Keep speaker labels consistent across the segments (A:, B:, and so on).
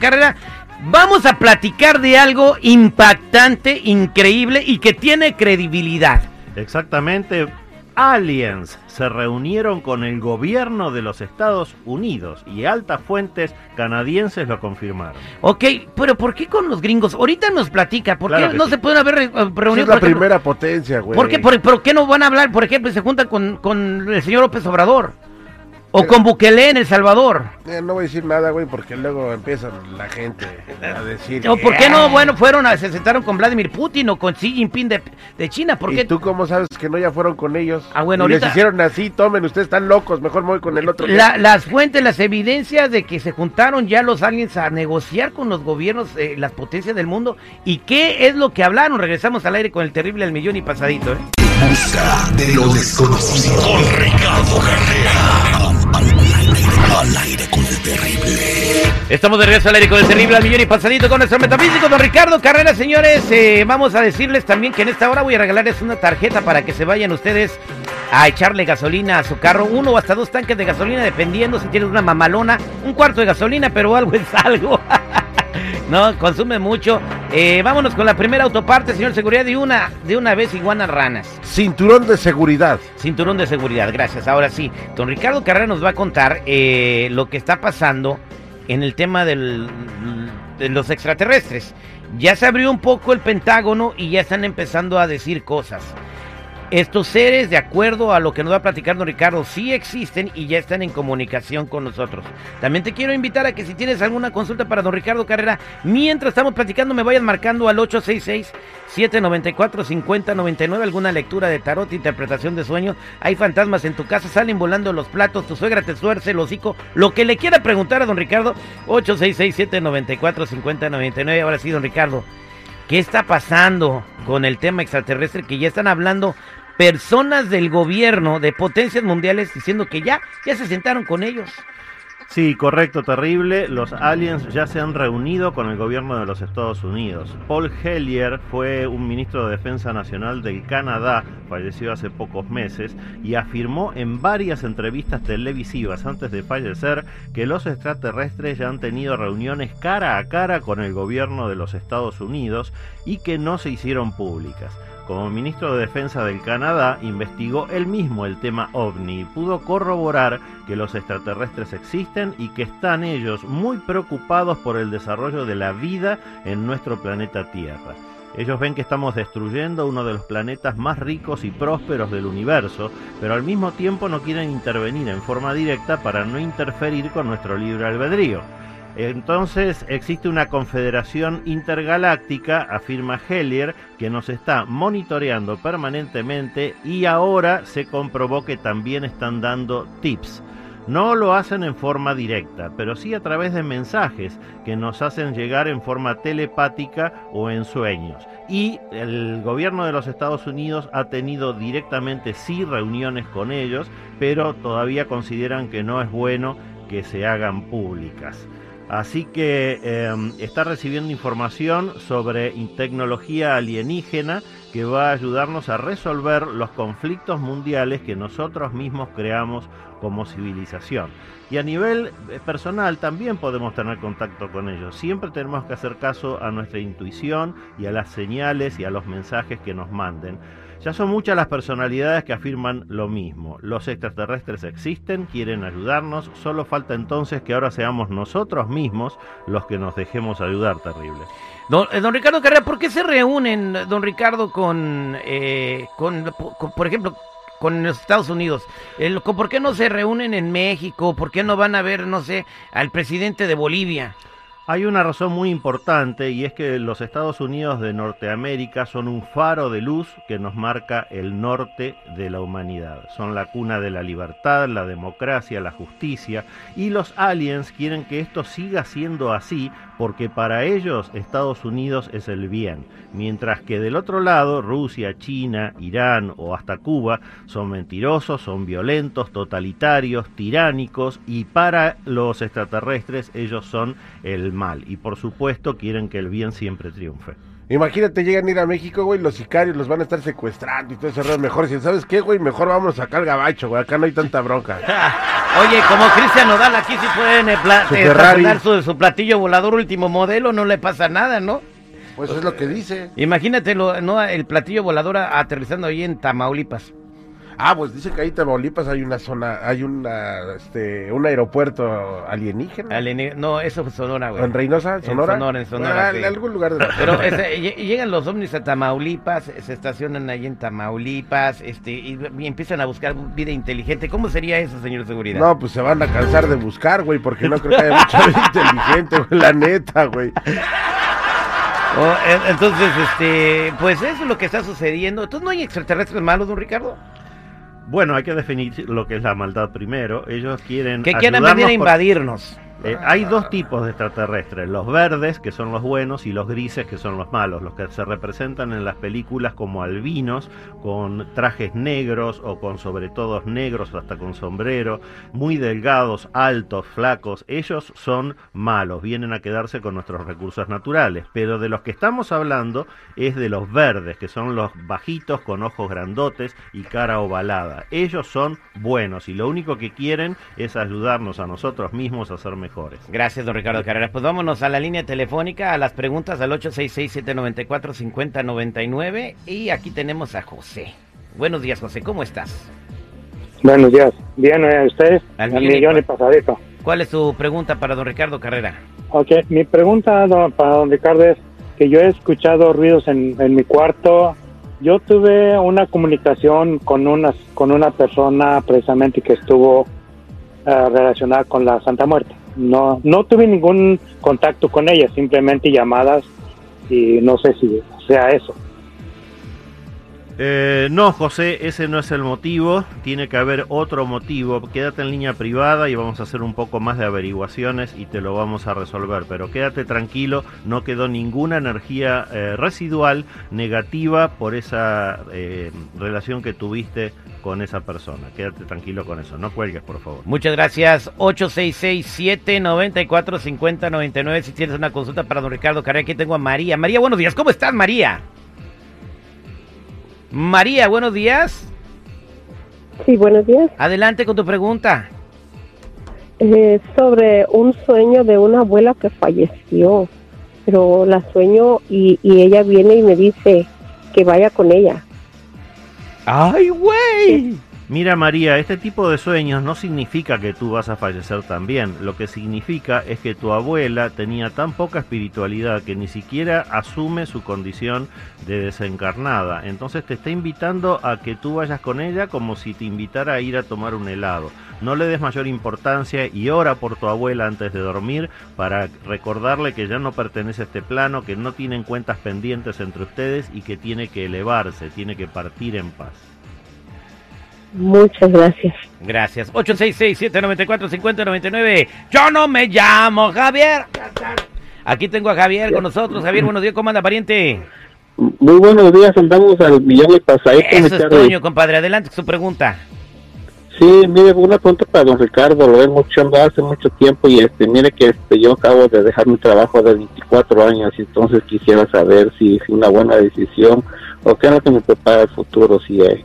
A: Carrera, vamos a platicar de algo impactante, increíble y que tiene credibilidad.
B: Exactamente, aliens se reunieron con el gobierno de los Estados Unidos y altas fuentes canadienses lo confirmaron.
A: Ok, pero ¿por qué con los gringos? Ahorita nos platica, ¿por
B: Claro
A: qué no
B: sí.
A: se pueden haber re- reunido?
C: Es
A: por
C: la
A: ejemplo?
C: primera potencia, güey.
A: ¿Por qué, por, por qué no van a hablar? Por ejemplo, se juntan con, con el señor López Obrador. O con Bukele en El Salvador.
C: Eh, no voy a decir nada, güey, porque luego empiezan la gente a decir...
A: ¿O por qué
C: "Ah".
A: no, bueno, fueron a, se sentaron con Vladimir Putin o con Xi Jinping de, de China? ¿Por
C: ¿Y
A: qué?
C: tú cómo sabes que no ya fueron con ellos?
A: Ah, bueno,
C: Y les
A: ahorita-
C: hicieron así, tomen, ustedes están locos, mejor me voy con el otro.
A: La- las fuentes, las evidencias de que se juntaron ya los aliens a negociar con los gobiernos, eh, las potencias del mundo. ¿Y qué es lo que hablaron? Regresamos al aire con el terrible al millón y pasadito, ¿eh?
D: Busca de lo desconocido. Con Ricardo Carrera. Al aire con el terrible.
A: Estamos de regreso al aire con el terrible al millón y pasadito con nuestro metafísico, don Ricardo Carrera, señores. eh, vamos a decirles también que en esta hora voy a regalarles una tarjeta para que se vayan ustedes a echarle gasolina a su carro. Uno o hasta dos tanques de gasolina, dependiendo si tienes una mamalona. Un cuarto de gasolina, pero algo es algo. no, consume mucho. Eh, vámonos con la primera autoparte, señor seguridad, de una, de una vez iguanas ranas.
C: Cinturón de seguridad.
A: Cinturón de seguridad, gracias. Ahora sí, don Ricardo Carrera nos va a contar eh, lo que está pasando en el tema del- de los extraterrestres. Ya se abrió un poco el Pentágono y ya están empezando a decir cosas. Estos seres, de acuerdo a lo que nos va a platicar don Ricardo, sí existen y ya están en comunicación con nosotros. También te quiero invitar a que si tienes alguna consulta para don Ricardo Carrera, mientras estamos platicando, me vayan marcando al 866-794-5099, alguna lectura de tarot, interpretación de sueño. Hay fantasmas en tu casa, salen volando los platos, tu suegra te suerce el hocico, lo que le quiera preguntar a don Ricardo, 866-794-5099. Ahora sí, don Ricardo. ¿Qué está pasando con el tema extraterrestre que ya están hablando personas del gobierno de potencias mundiales diciendo que ya ya se sentaron con ellos?
B: Sí, correcto, terrible. Los aliens ya se han reunido con el gobierno de los Estados Unidos. Paul Hellier fue un ministro de Defensa Nacional del Canadá, falleció hace pocos meses, y afirmó en varias entrevistas televisivas antes de fallecer que los extraterrestres ya han tenido reuniones cara a cara con el gobierno de los Estados Unidos y que no se hicieron públicas. Como ministro de Defensa del Canadá, investigó él mismo el tema ovni y pudo corroborar que los extraterrestres existen y que están ellos muy preocupados por el desarrollo de la vida en nuestro planeta Tierra. Ellos ven que estamos destruyendo uno de los planetas más ricos y prósperos del universo, pero al mismo tiempo no quieren intervenir en forma directa para no interferir con nuestro libre albedrío. Entonces existe una confederación intergaláctica, afirma Hellier, que nos está monitoreando permanentemente y ahora se comprobó que también están dando tips. No lo hacen en forma directa, pero sí a través de mensajes que nos hacen llegar en forma telepática o en sueños. Y el gobierno de los Estados Unidos ha tenido directamente sí reuniones con ellos, pero todavía consideran que no es bueno que se hagan públicas. Así que eh, está recibiendo información sobre tecnología alienígena que va a ayudarnos a resolver los conflictos mundiales que nosotros mismos creamos como civilización. Y a nivel eh, personal también podemos tener contacto con ellos. Siempre tenemos que hacer caso a nuestra intuición y a las señales y a los mensajes que nos manden. Ya son muchas las personalidades que afirman lo mismo. Los extraterrestres existen, quieren ayudarnos, solo falta entonces que ahora seamos nosotros mismos los que nos dejemos ayudar, terrible.
A: Don, eh, don Ricardo Carrera, ¿por qué se reúnen, don Ricardo, con, eh, con, con, por ejemplo, con los Estados Unidos? ¿Por qué no se reúnen en México? ¿Por qué no van a ver, no sé, al presidente de Bolivia?
B: Hay una razón muy importante y es que los Estados Unidos de Norteamérica son un faro de luz que nos marca el norte de la humanidad. Son la cuna de la libertad, la democracia, la justicia y los aliens quieren que esto siga siendo así porque para ellos Estados Unidos es el bien, mientras que del otro lado Rusia, China, Irán o hasta Cuba son mentirosos, son violentos, totalitarios, tiránicos y para los extraterrestres ellos son el mal y por supuesto quieren que el bien siempre triunfe.
C: Imagínate, llegan a ir a México, güey, los sicarios los van a estar secuestrando y todo ese rollo. Mejor, si sabes qué, güey, mejor vamos acá al gabacho, güey, acá no hay tanta bronca.
A: Oye, como Cristian Nodal, aquí sí pueden eh,
C: Su
A: eh, estacionar su, su platillo volador último modelo, no le pasa nada, ¿no?
C: Pues es lo que dice.
A: Imagínate lo- ¿no? el platillo volador a- aterrizando ahí en Tamaulipas.
C: Ah, pues dice que ahí en Tamaulipas hay una zona, hay una, este, un aeropuerto alienígena.
A: Alienígena- No, eso fue Sonora, güey.
C: ¿En Reynosa? ¿En
A: En
C: Sonora?
A: Sonora, en Sonora,
C: Bueno,
A: sí.
C: en algún lugar de la
A: Pero ese, llegan los ovnis a Tamaulipas, se estacionan ahí en Tamaulipas, este, y, y empiezan a buscar vida inteligente. ¿Cómo sería eso, señor seguridad?
C: No, pues se van a cansar de buscar, güey, porque no creo que haya mucha vida inteligente, güey, la neta, güey.
A: Oh, en- entonces, este, pues eso es lo que está sucediendo. Entonces, ¿no hay extraterrestres malos, don Ricardo?
B: Bueno, hay que definir lo que es la maldad primero. Ellos quieren.
A: Que
B: ayudarnos
A: venir a invadirnos.
B: Eh, hay dos tipos de extraterrestres, los verdes, que son los buenos, y los grises, que son los malos, los que se representan en las películas como albinos, con trajes negros o con sobre todo negros, hasta con sombrero, muy delgados, altos, flacos. Ellos son malos, vienen a quedarse con nuestros recursos naturales. Pero de los que estamos hablando es de los verdes, que son los bajitos, con ojos grandotes y cara ovalada. Ellos son buenos y lo único que quieren es ayudarnos a nosotros mismos a ser mejores.
A: Gracias, don Ricardo Carreras. Pues vámonos a la línea telefónica, a las preguntas al 866-794-5099. Y aquí tenemos a José. Buenos días, José. ¿Cómo estás?
E: Buenos días. Bien, ¿eh? ¿ustedes?
A: Al millón y
E: millón y
A: pa-
E: pasadito.
A: ¿Cuál es tu pregunta para don Ricardo Carrera?
E: Ok, mi pregunta don- para don Ricardo es que yo he escuchado ruidos en, en mi cuarto. Yo tuve una comunicación con una, con una persona precisamente que estuvo eh, relacionada con la Santa Muerte. No, no tuve ningún contacto con ella, simplemente llamadas y no sé si sea eso.
B: Eh, no, José, ese no es el motivo. Tiene que haber otro motivo. Quédate en línea privada y vamos a hacer un poco más de averiguaciones y te lo vamos a resolver. Pero quédate tranquilo, no quedó ninguna energía eh, residual negativa por esa eh, relación que tuviste con esa persona. Quédate tranquilo con eso. No cuelgues, por favor.
A: Muchas gracias. 866-794-5099. Si tienes una consulta para don Ricardo Carrera, aquí tengo a María. María, buenos días. ¿Cómo estás, María? María, buenos días.
F: Sí, buenos días.
A: Adelante con tu pregunta.
F: Eh, sobre un sueño de una abuela que falleció, pero la sueño y, y ella viene y me dice que vaya con ella.
A: ¡Ay, güey!
B: Mira María, este tipo de sueños no significa que tú vas a fallecer también. Lo que significa es que tu abuela tenía tan poca espiritualidad que ni siquiera asume su condición de desencarnada. Entonces te está invitando a que tú vayas con ella como si te invitara a ir a tomar un helado. No le des mayor importancia y ora por tu abuela antes de dormir para recordarle que ya no pertenece a este plano, que no tienen cuentas pendientes entre ustedes y que tiene que elevarse, tiene que partir en paz.
F: Muchas gracias.
A: Gracias. 866-794-5099. Yo no me llamo Javier. Aquí tengo a Javier con nosotros. Javier, buenos días. ¿Cómo anda, pariente?
G: Muy buenos días, andamos al millón y pasadito.
A: Eso es. Toño, compadre. Adelante su pregunta.
G: Sí, mire, una pregunta para don Ricardo, lo vengo escuchando hace mucho tiempo y este, mire que este, yo acabo de dejar mi trabajo de 24 años y entonces quisiera saber si es una buena decisión o qué es lo que me prepara el futuro, si hay.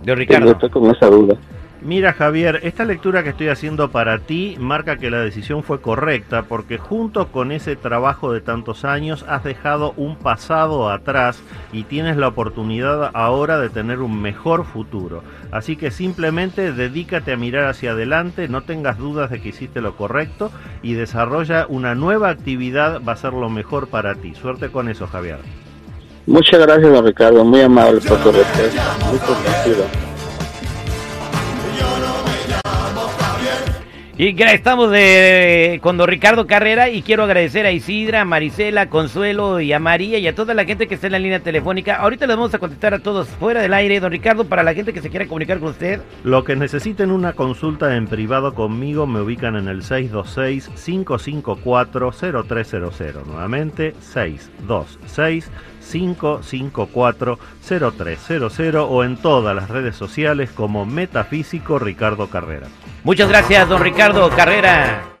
A: De
G: Yo
A: Ricardo.
G: estoy con esa duda.
B: Mira Javier, esta lectura que estoy haciendo para ti marca que la decisión fue correcta porque junto con ese trabajo de tantos años has dejado un pasado atrás y tienes la oportunidad ahora de tener un mejor futuro. Así que simplemente dedícate a mirar hacia adelante, no tengas dudas de que hiciste lo correcto y desarrolla una nueva actividad, va a ser lo mejor para ti. Suerte con eso Javier.
G: Muchas gracias, don Ricardo, muy amable por su respuesta, muy.
A: Y estamos de, con don Ricardo Carrera y quiero agradecer a Isidra, a Marisela, a Consuelo y a María y a toda la gente que está en la línea telefónica. Ahorita les vamos a contestar a todos fuera del aire. Don Ricardo, para la gente que se quiera comunicar con usted.
B: Lo que necesiten una consulta en privado conmigo me ubican en el 626-554-0300. Nuevamente, 626-554-0300 o en todas las redes sociales como Metafísico Ricardo Carrera.
A: Muchas gracias, don Ricardo Carrera.